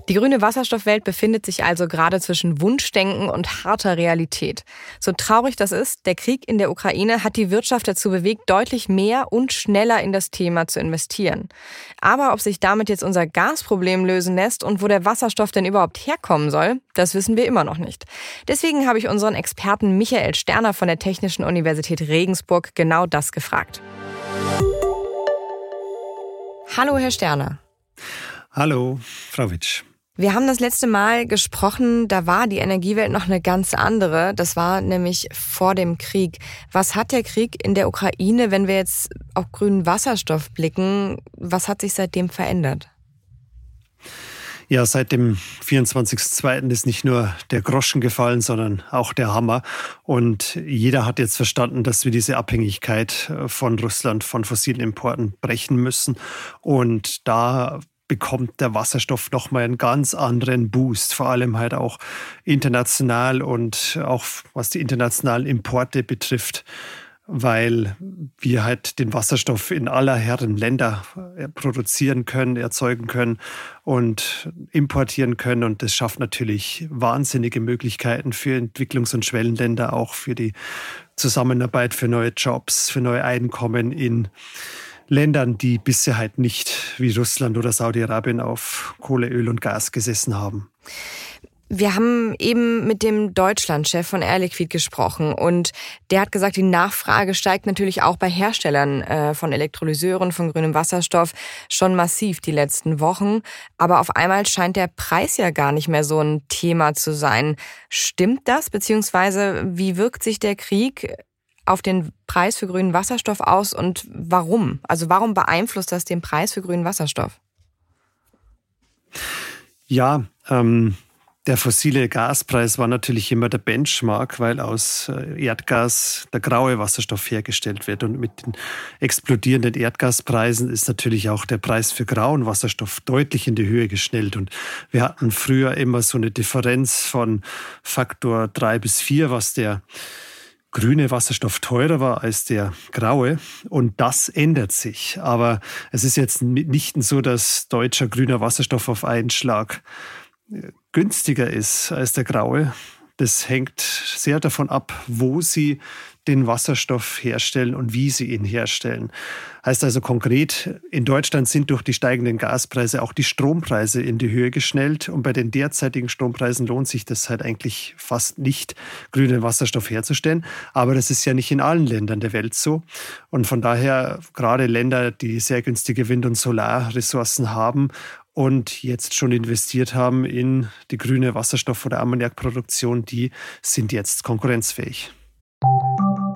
Die grüne Wasserstoffwelt befindet sich also gerade zwischen Wunschdenken und harter Realität. So traurig das ist, der Krieg in der Ukraine hat die Wirtschaft dazu bewegt, deutlich mehr und schneller in das Thema zu investieren. Aber ob sich damit jetzt unser Gasproblem lösen lässt und wo der Wasserstoff denn überhaupt herkommen soll, das wissen wir immer noch nicht. Deswegen habe ich unseren Experten Michael Sterner von der Technischen Universität Regensburg genau das gefragt. Hallo, Herr Sterner. Hallo, Frau Witsch. Wir haben das letzte Mal gesprochen, da war die Energiewelt noch eine ganz andere. Das war nämlich vor dem Krieg. Was hat der Krieg in der Ukraine, wenn wir jetzt auf grünen Wasserstoff blicken, was hat sich seitdem verändert? Ja, seit dem 24.02. ist nicht nur der Groschen gefallen, sondern auch der Hammer. Und jeder hat jetzt verstanden, dass wir diese Abhängigkeit äh, von Russland von fossilen Importen brechen müssen. Und da bekommt der Wasserstoff nochmal einen ganz anderen Boost, vor allem halt auch international und auch was die internationalen Importe betrifft weil wir halt den Wasserstoff in aller Herren Länder äh, produzieren können, erzeugen können und importieren können. Und das schafft natürlich wahnsinnige Möglichkeiten für Entwicklungs- und Schwellenländer, auch für die Zusammenarbeit, für neue Jobs, für neue Einkommen in Ländern, die bisher halt nicht wie Russland oder Saudi-Arabien auf Kohle, Öl und Gas gesessen haben. Wir haben eben mit dem Deutschlandchef von Air Liquid gesprochen und der hat gesagt, die Nachfrage steigt natürlich auch bei Herstellern äh, von Elektrolyseuren, von grünem Wasserstoff schon massiv die letzten Wochen. Aber auf einmal scheint der Preis ja gar nicht mehr so ein Thema zu sein. Stimmt das? Beziehungsweise wie wirkt sich der Krieg auf den Preis für grünen Wasserstoff aus und warum? Also warum beeinflusst das den Preis für grünen Wasserstoff? Ja, ähm, der fossile Gaspreis war natürlich immer der Benchmark, weil aus äh, Erdgas der graue Wasserstoff hergestellt wird. Und mit den explodierenden Erdgaspreisen ist natürlich auch der Preis für grauen Wasserstoff deutlich in die Höhe geschnellt. Und wir hatten früher immer so eine Differenz von Faktor drei bis vier, was der grüne Wasserstoff teurer war als der graue. Und das ändert sich. Aber es ist jetzt nicht so, dass deutscher grüner Wasserstoff auf einen Schlag günstiger ist als der graue. Das hängt sehr davon ab, wo Sie den Wasserstoff herstellen und wie Sie ihn herstellen. Heißt also konkret, in Deutschland sind durch die steigenden Gaspreise auch die Strompreise in die Höhe geschnellt und bei den derzeitigen Strompreisen lohnt sich das halt eigentlich fast nicht, grünen Wasserstoff herzustellen. Aber das ist ja nicht in allen Ländern der Welt so. Und von daher gerade Länder, die sehr günstige Wind- und Solarressourcen haben und jetzt schon investiert haben in die grüne Wasserstoff- oder Ammoniakproduktion, die sind jetzt konkurrenzfähig.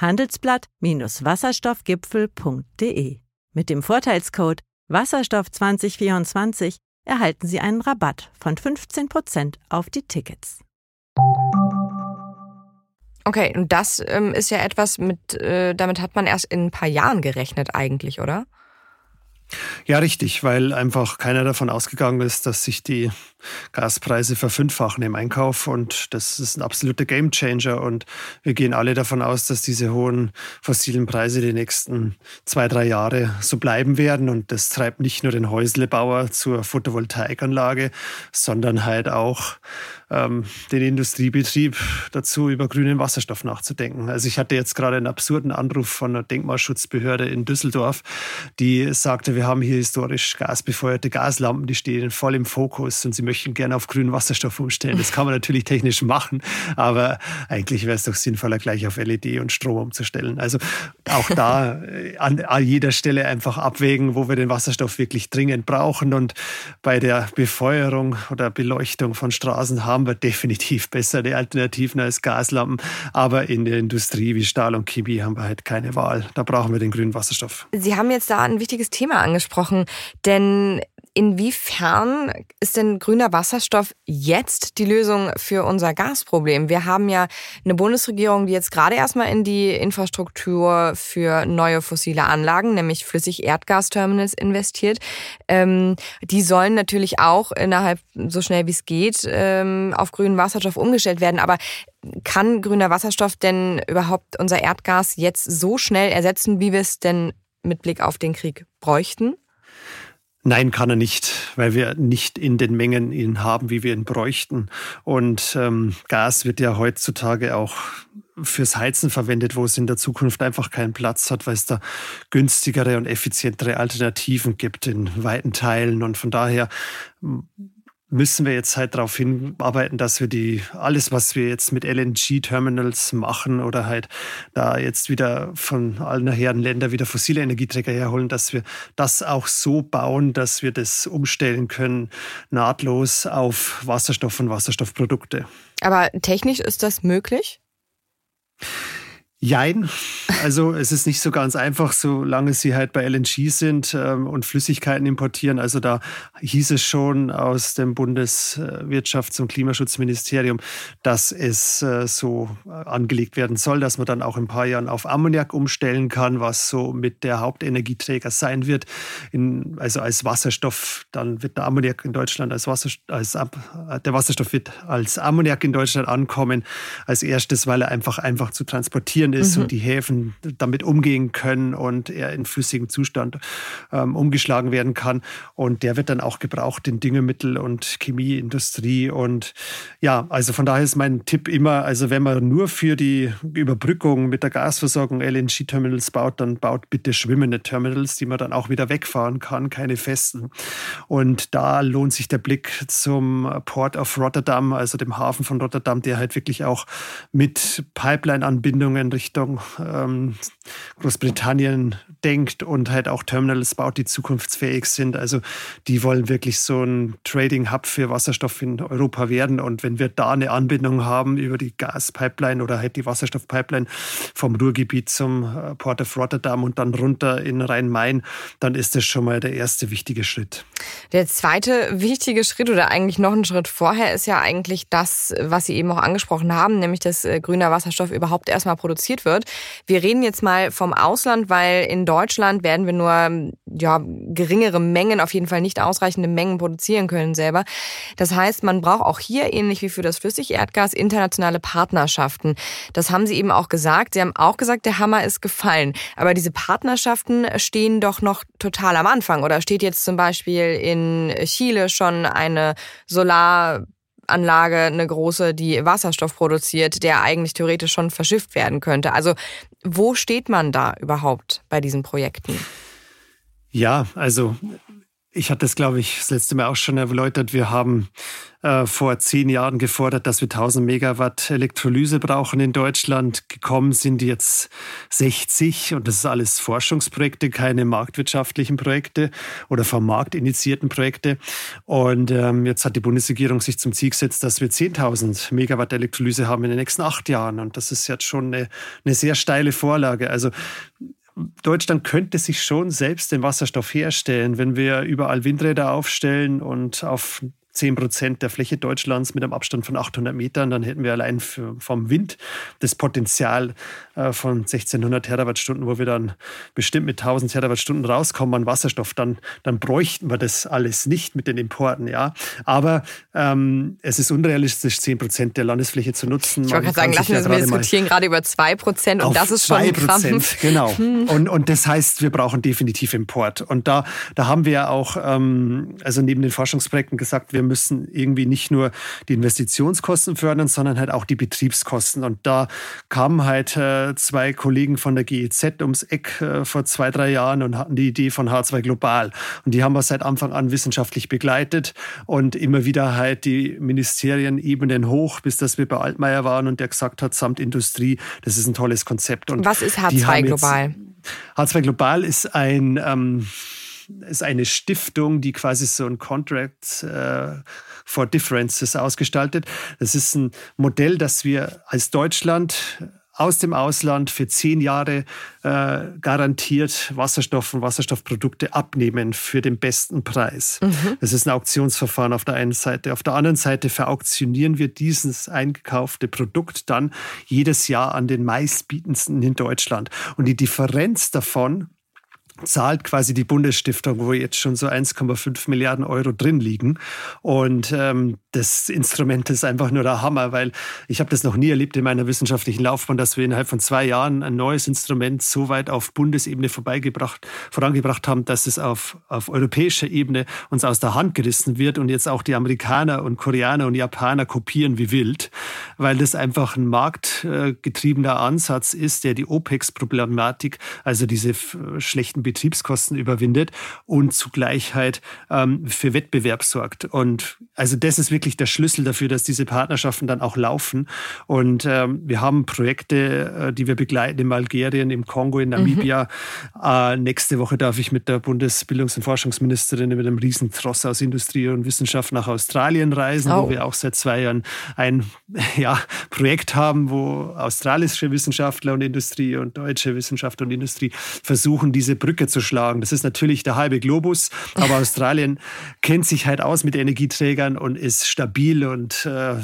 handelsblatt-wasserstoffgipfel.de. Mit dem Vorteilscode Wasserstoff 2024 erhalten Sie einen Rabatt von 15% auf die Tickets. Okay, und das ähm, ist ja etwas, mit, äh, damit hat man erst in ein paar Jahren gerechnet eigentlich, oder? Ja, richtig, weil einfach keiner davon ausgegangen ist, dass sich die Gaspreise verfünffachen im Einkauf und das ist ein absoluter Gamechanger und wir gehen alle davon aus, dass diese hohen fossilen Preise die nächsten zwei, drei Jahre so bleiben werden und das treibt nicht nur den Häuslebauer zur Photovoltaikanlage, sondern halt auch ähm, den Industriebetrieb dazu, über grünen Wasserstoff nachzudenken. Also ich hatte jetzt gerade einen absurden Anruf von einer Denkmalschutzbehörde in Düsseldorf, die sagte, wir haben hier historisch gasbefeuerte Gaslampen, die stehen voll im Fokus und sie möchten gerne auf grünen Wasserstoff umstellen. Das kann man natürlich technisch machen, aber eigentlich wäre es doch sinnvoller, gleich auf LED und Strom umzustellen. Also auch da äh, an, an jeder Stelle einfach abwägen, wo wir den Wasserstoff wirklich dringend brauchen. Und bei der Befeuerung oder Beleuchtung von Straßen haben wir definitiv bessere Alternativen als Gaslampen. Aber in der Industrie wie Stahl und Chemie haben wir halt keine Wahl. Da brauchen wir den grünen Wasserstoff. Sie haben jetzt da ein wichtiges Thema angesprochen, denn Inwiefern ist denn grüner Wasserstoff jetzt die Lösung für unser Gasproblem? Wir haben ja eine Bundesregierung, die jetzt gerade erstmal in die Infrastruktur für neue fossile Anlagen, nämlich flüssig Erdgasterminals investiert. Ähm, die sollen natürlich auch innerhalb so schnell wie es geht ähm, auf grünen Wasserstoff umgestellt werden. Aber kann grüner Wasserstoff denn überhaupt unser Erdgas jetzt so schnell ersetzen, wie wir es denn mit Blick auf den Krieg bräuchten? Nein, kann er nicht, weil wir nicht in den Mengen ihn haben, wie wir ihn bräuchten. Und ähm, Gas wird ja heutzutage auch fürs Heizen verwendet, wo es in der Zukunft einfach keinen Platz hat, weil es da günstigere und effizientere Alternativen gibt in weiten Teilen. Und von daher müssen wir jetzt halt darauf hinarbeiten, dass wir die, alles, was wir jetzt mit LNG-Terminals machen oder halt da jetzt wieder von allen Herren Ländern wieder fossile Energieträger herholen, dass wir das auch so bauen, dass wir das umstellen können, nahtlos auf Wasserstoff und Wasserstoffprodukte. Aber technisch ist das möglich? Jein. Also es ist nicht so ganz einfach, solange sie halt bei LNG sind ähm, und Flüssigkeiten importieren. Also da hieß es schon aus dem Bundeswirtschafts- und Klimaschutzministerium, dass es äh, so angelegt werden soll, dass man dann auch in ein paar Jahren auf Ammoniak umstellen kann, was so mit der Hauptenergieträger sein wird. In, also als Wasserstoff, dann wird der Ammoniak in Deutschland als Wasserstoff, als, der Wasserstoff wird als Ammoniak in Deutschland ankommen, als erstes, weil er einfach einfach zu transportieren fließend ist mhm. und die Häfen damit umgehen können und er in flüssigem Zustand ähm, umgeschlagen werden kann. Und der wird dann auch gebraucht in Düngemittel und Chemieindustrie. Und ja, also von daher ist mein Tipp immer, also wenn man nur für die Überbrückung mit der Gasversorgung LNG-Terminals baut, dann baut bitte schwimmende Terminals, die man dann auch wieder wegfahren kann, keine festen. Und da lohnt sich der Blick zum Port of Rotterdam, also dem Hafen von Rotterdam, der halt wirklich auch mit Pipeline-Anbindungen Richtung ähm, Großbritannien denkt und halt auch Terminals baut, die zukunftsfähig sind. Also die wollen wirklich so ein Trading-Hub für Wasserstoff in Europa werden. Und wenn wir da eine Anbindung haben über die Gaspipeline oder halt die Wasserstoffpipeline vom Ruhrgebiet zum äh, Port of Rotterdam und dann runter in Rhein-Main, dann ist das schon mal der erste wichtige Schritt. Der zweite wichtige Schritt oder eigentlich noch ein Schritt vorher ist ja eigentlich das, was Sie eben auch angesprochen haben, nämlich dass äh, grüner Wasserstoff überhaupt erstmal produziert produziert wird. Wir reden jetzt mal vom Ausland, weil in Deutschland werden wir nur ja, geringere Mengen, auf jeden Fall nicht ausreichende Mengen produzieren können selber. Das heißt, man braucht auch hier, ähnlich wie für das Flüssigerdgas, internationale Partnerschaften. Das haben Sie eben auch gesagt. Sie haben auch gesagt, der Hammer ist gefallen. Aber diese Partnerschaften stehen doch noch total am Anfang. Oder steht jetzt zum Beispiel in Chile schon eine Solar Anlage, eine große, die Wasserstoff produziert, der eigentlich theoretisch schon verschifft werden könnte. Also wo steht man da überhaupt bei diesen Projekten? Ja, also ich hatte das, glaube ich, das letzte Mal auch schon erläutert. Wir haben äh, vor zehn Jahren gefordert, dass wir 1000 Megawatt Elektrolyse brauchen in Deutschland. Gekommen sind jetzt 60 und das ist alles Forschungsprojekte, keine marktwirtschaftlichen Projekte oder vom Markt initiierten Projekte. Und ähm, jetzt hat die Bundesregierung sich zum Ziel gesetzt, dass wir 10.000 Megawatt Elektrolyse haben in den nächsten acht Jahren. Und das ist jetzt schon eine, eine sehr steile Vorlage. Also Deutschland könnte sich schon selbst den Wasserstoff herstellen, wenn wir überall Windräder aufstellen und auf 10 Prozent der Fläche Deutschlands mit einem Abstand von 800 Metern, dann hätten wir allein für, vom Wind das Potenzial äh, von 1600 Terawattstunden, wo wir dann bestimmt mit 1000 Terawattstunden rauskommen an Wasserstoff. Dann, dann bräuchten wir das alles nicht mit den Importen. Ja. Aber ähm, es ist unrealistisch, 10 Prozent der Landesfläche zu nutzen. Ich wollte gerade sagen, lassen ja wir diskutieren gerade über 2 Prozent und das ist schon ein Prozent, Genau. Hm. Und, und das heißt, wir brauchen definitiv Import. Und da, da haben wir ja auch, ähm, also neben den Forschungsprojekten gesagt, wir wir müssen irgendwie nicht nur die Investitionskosten fördern, sondern halt auch die Betriebskosten. Und da kamen halt äh, zwei Kollegen von der GEZ ums Eck äh, vor zwei, drei Jahren und hatten die Idee von H2 Global. Und die haben wir seit Anfang an wissenschaftlich begleitet und immer wieder halt die Ministerienebenen hoch, bis dass wir bei Altmaier waren und der gesagt hat, samt Industrie, das ist ein tolles Konzept. Und Was ist H2 Global? H2 Global ist ein ähm, ist eine Stiftung, die quasi so ein Contract äh, for Differences ausgestaltet. Das ist ein Modell, das wir als Deutschland aus dem Ausland für zehn Jahre äh, garantiert Wasserstoff und Wasserstoffprodukte abnehmen für den besten Preis. Mhm. Das ist ein Auktionsverfahren auf der einen Seite. Auf der anderen Seite verauktionieren wir dieses eingekaufte Produkt dann jedes Jahr an den meistbietendsten in Deutschland. Und die Differenz davon zahlt quasi die Bundesstiftung, wo jetzt schon so 1,5 Milliarden Euro drin liegen. Und ähm, das Instrument ist einfach nur der Hammer, weil ich habe das noch nie erlebt in meiner wissenschaftlichen Laufbahn, dass wir innerhalb von zwei Jahren ein neues Instrument so weit auf Bundesebene vorbeigebracht, vorangebracht haben, dass es auf, auf europäischer Ebene uns aus der Hand gerissen wird und jetzt auch die Amerikaner und Koreaner und Japaner kopieren wie wild, weil das einfach ein marktgetriebener Ansatz ist, der die OPEX-Problematik, also diese schlechten Betriebskosten überwindet und zugleich halt ähm, für Wettbewerb sorgt. Und also das ist wirklich der Schlüssel dafür, dass diese Partnerschaften dann auch laufen. Und ähm, wir haben Projekte, äh, die wir begleiten in Algerien, im Kongo, in Namibia. Mhm. Äh, nächste Woche darf ich mit der Bundesbildungs- und Forschungsministerin mit einem riesen Tross aus Industrie und Wissenschaft nach Australien reisen, oh. wo wir auch seit zwei Jahren ein ja, Projekt haben, wo australische Wissenschaftler und Industrie und deutsche Wissenschaftler und Industrie versuchen, diese Brücke zu schlagen. Das ist natürlich der halbe Globus, aber Australien kennt sich halt aus mit Energieträgern und ist stabil und äh,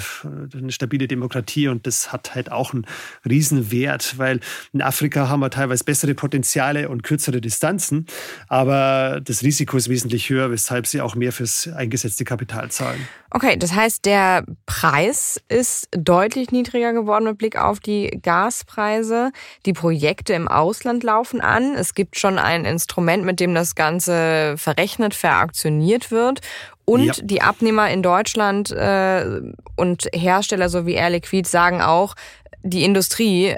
eine stabile Demokratie und das hat halt auch einen riesen Wert, weil in Afrika haben wir teilweise bessere Potenziale und kürzere Distanzen, aber das Risiko ist wesentlich höher, weshalb sie auch mehr fürs eingesetzte Kapital zahlen. Okay, das heißt, der Preis ist deutlich niedriger geworden mit Blick auf die Gaspreise. Die Projekte im Ausland laufen an. Es gibt schon ein Instrument, mit dem das Ganze verrechnet, veraktioniert wird. Und ja. die Abnehmer in Deutschland äh, und Hersteller sowie Air Liquid sagen auch, die Industrie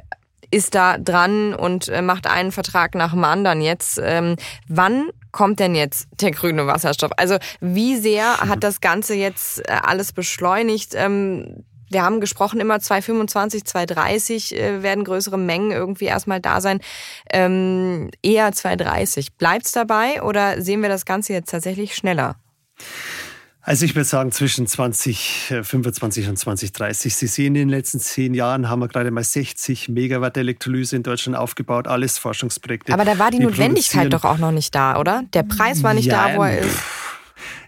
ist da dran und äh, macht einen Vertrag nach dem anderen jetzt. Ähm, wann kommt denn jetzt der grüne Wasserstoff? Also wie sehr hat das Ganze jetzt äh, alles beschleunigt? Ähm, wir haben gesprochen, immer 225, 230 äh, werden größere Mengen irgendwie erstmal da sein. Ähm, eher 230. Bleibt's dabei oder sehen wir das Ganze jetzt tatsächlich schneller? Also ich würde sagen zwischen 2025 und 2030. Sie sehen, in den letzten zehn Jahren haben wir gerade mal 60 Megawatt Elektrolyse in Deutschland aufgebaut, alles Forschungsprojekte. Aber da war die Notwendigkeit doch auch noch nicht da, oder? Der Preis war nicht ja, da, wo er ist.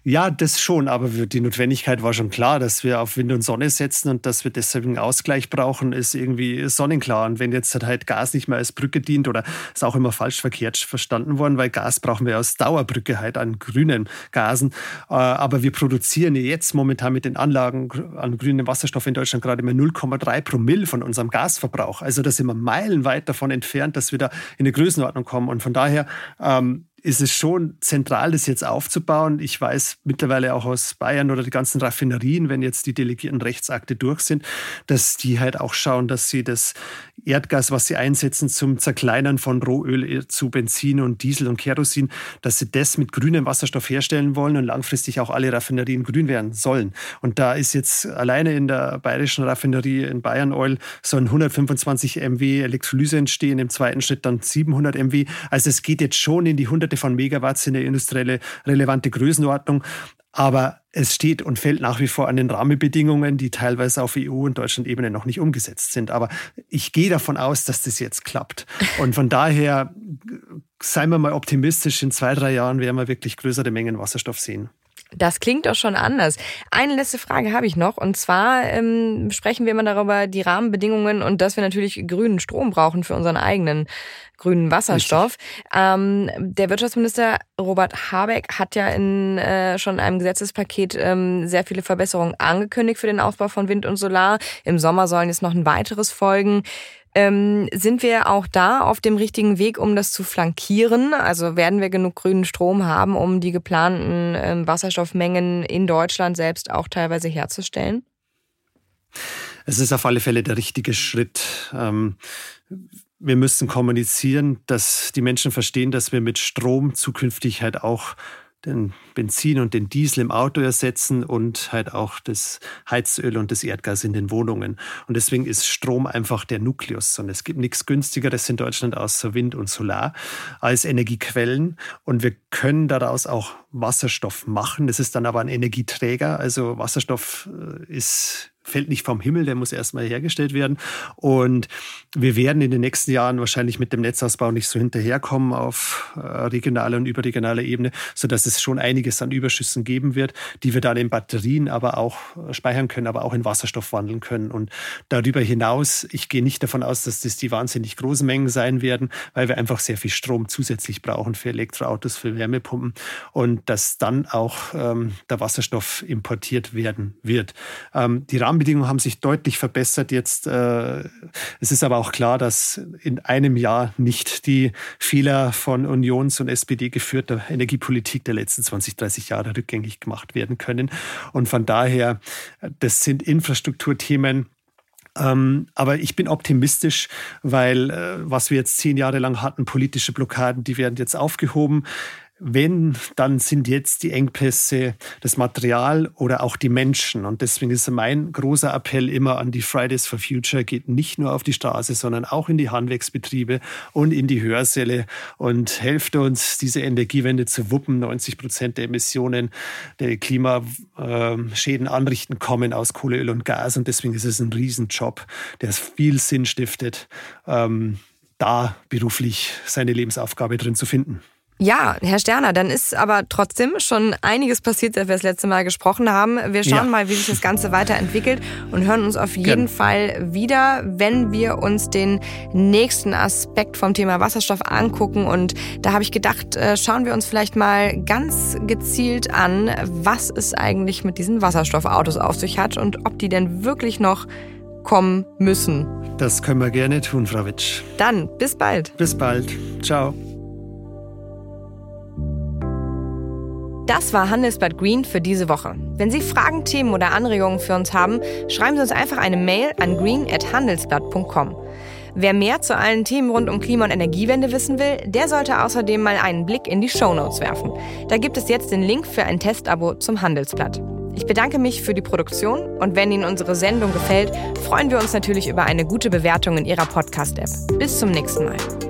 Ja, das schon, aber die Notwendigkeit war schon klar, dass wir auf Wind und Sonne setzen und dass wir deshalb einen Ausgleich brauchen, ist irgendwie sonnenklar. Und wenn jetzt halt Gas nicht mehr als Brücke dient oder ist auch immer falsch verkehrt verstanden worden, weil Gas brauchen wir als Dauerbrücke halt an grünen Gasen. Äh, aber wir produzieren jetzt momentan mit den Anlagen an grünem Wasserstoff in Deutschland gerade mal 0,3 Promille von unserem Gasverbrauch. Also da sind wir meilenweit davon entfernt, dass wir da in eine Größenordnung kommen. Und von daher ähm, ist es schon zentral, das jetzt aufzubauen. Ich weiß mittlerweile auch aus Bayern oder die ganzen Raffinerien, wenn jetzt die delegierten Rechtsakte durch sind, dass die halt auch schauen, dass sie das Erdgas, was sie einsetzen zum Zerkleinern von Rohöl zu Benzin und Diesel und Kerosin, dass sie das mit grünem Wasserstoff herstellen wollen und langfristig auch alle Raffinerien grün werden sollen. Und da ist jetzt alleine in der bayerischen Raffinerie in Bayern Oil sollen 125 MW Elektrolyse entstehen, im zweiten Schritt dann 700 MW. Also es geht jetzt schon in die hunderte von Megawatts in der industrielle relevante Größenordnung. Aber es steht und fällt nach wie vor an den Rahmenbedingungen, die teilweise auf EU- und Deutschland-Ebene noch nicht umgesetzt sind. Aber ich gehe davon aus, dass das jetzt klappt. Und von daher seien wir mal optimistisch, in zwei, drei Jahren werden wir wirklich größere Mengen Wasserstoff sehen. Das klingt doch schon anders. Eine letzte Frage habe ich noch. Und zwar ähm, sprechen wir immer darüber, die Rahmenbedingungen und dass wir natürlich grünen Strom brauchen für unseren eigenen grünen Wasserstoff. Ähm, der Wirtschaftsminister Robert Habeck hat ja in äh, schon einem Gesetzespaket ähm, sehr viele Verbesserungen angekündigt für den Ausbau von Wind und Solar. Im Sommer sollen jetzt noch ein weiteres folgen. Ähm, sind wir auch da auf dem richtigen Weg, um das zu flankieren? Also werden wir genug grünen Strom haben, um die geplanten ähm, Wasserstoffmengen in Deutschland selbst auch teilweise herzustellen? Es ist auf alle Fälle der richtige Schritt. Ähm, wir müssen kommunizieren, dass die Menschen verstehen, dass wir mit Strom zukünftig halt auch den Benzin und den Diesel im Auto ersetzen und halt auch das Heizöl und das Erdgas in den Wohnungen. Und deswegen ist Strom einfach der Nukleus. Und es gibt nichts günstigeres in Deutschland außer Wind und Solar als Energiequellen. Und wir können daraus auch Wasserstoff machen. Das ist dann aber ein Energieträger. Also Wasserstoff äh, ist fällt nicht vom Himmel, der muss erstmal hergestellt werden. Und wir werden in den nächsten Jahren wahrscheinlich mit dem Netzausbau nicht so hinterherkommen auf äh, regionaler und überregionaler Ebene, sodass es schon einiges an Überschüssen geben wird, die wir dann in Batterien aber auch äh, speichern können, aber auch in Wasserstoff wandeln können. Und darüber hinaus, ich gehe nicht davon aus, dass das die wahnsinnig großen Mengen sein werden, weil wir einfach sehr viel Strom zusätzlich brauchen für Elektroautos, für Wärmepumpen und dass dann auch ähm, der Wasserstoff importiert werden wird. Ähm, die Rahmenbedingungen haben sich deutlich verbessert jetzt. Äh, es ist aber auch klar, dass in einem Jahr nicht die Fehler von Unions- und SPD geführter Energiepolitik der letzten 20, 30 Jahre rückgängig gemacht werden können. Und von daher, das sind Infrastrukturthemen, Ähm, aber ich bin optimistisch, weil äh, was wir jetzt zehn Jahre lang hatten, politische Blockaden, die werden jetzt aufgehoben. Wenn, dann sind jetzt die Engpässe das Material oder auch die Menschen. Und deswegen ist mein großer Appell immer an die Fridays for Future, geht nicht nur auf die Straße, sondern auch in die Handwerksbetriebe und in die Hörsäle und helft uns, diese Energiewende zu wuppen. 90 Prozent der Emissionen der Klimaschäden anrichten kommen aus Kohle, Öl und Gas. Und deswegen ist es ein Riesenjob, der viel Sinn stiftet, ähm, da beruflich seine Lebensaufgabe drin zu finden. Ja, Herr Sterner, dann ist aber trotzdem schon einiges passiert, seit wir das letzte Mal gesprochen haben. Wir schauen ja. mal, wie sich das Ganze weiterentwickelt und hören uns auf jeden Gerne. Fall wieder, wenn wir uns den nächsten Aspekt vom Thema Wasserstoff angucken. Und da habe ich gedacht, äh, schauen wir uns vielleicht mal ganz gezielt an, was es eigentlich mit diesen Wasserstoffautos auf sich hat und ob die denn wirklich noch kommen müssen. Das können wir gerne tun, Frau Witsch. Dann, bis bald. Bis bald. Ciao. Das war Handelsblatt Green für diese Woche. Wenn Sie Fragen, Themen oder Anregungen für uns haben, schreiben Sie uns einfach eine Mail an green@handelsblatt.com. Wer mehr zu allen Themen rund um Klima- und Energiewende wissen will, der sollte außerdem mal einen Blick in die Shownotes werfen. Da gibt es jetzt den Link für ein Testabo zum Handelsblatt. Ich bedanke mich für die Produktion und wenn Ihnen unsere Sendung gefällt, freuen wir uns natürlich über eine gute Bewertung in Ihrer Podcast-App. Bis zum nächsten Mal.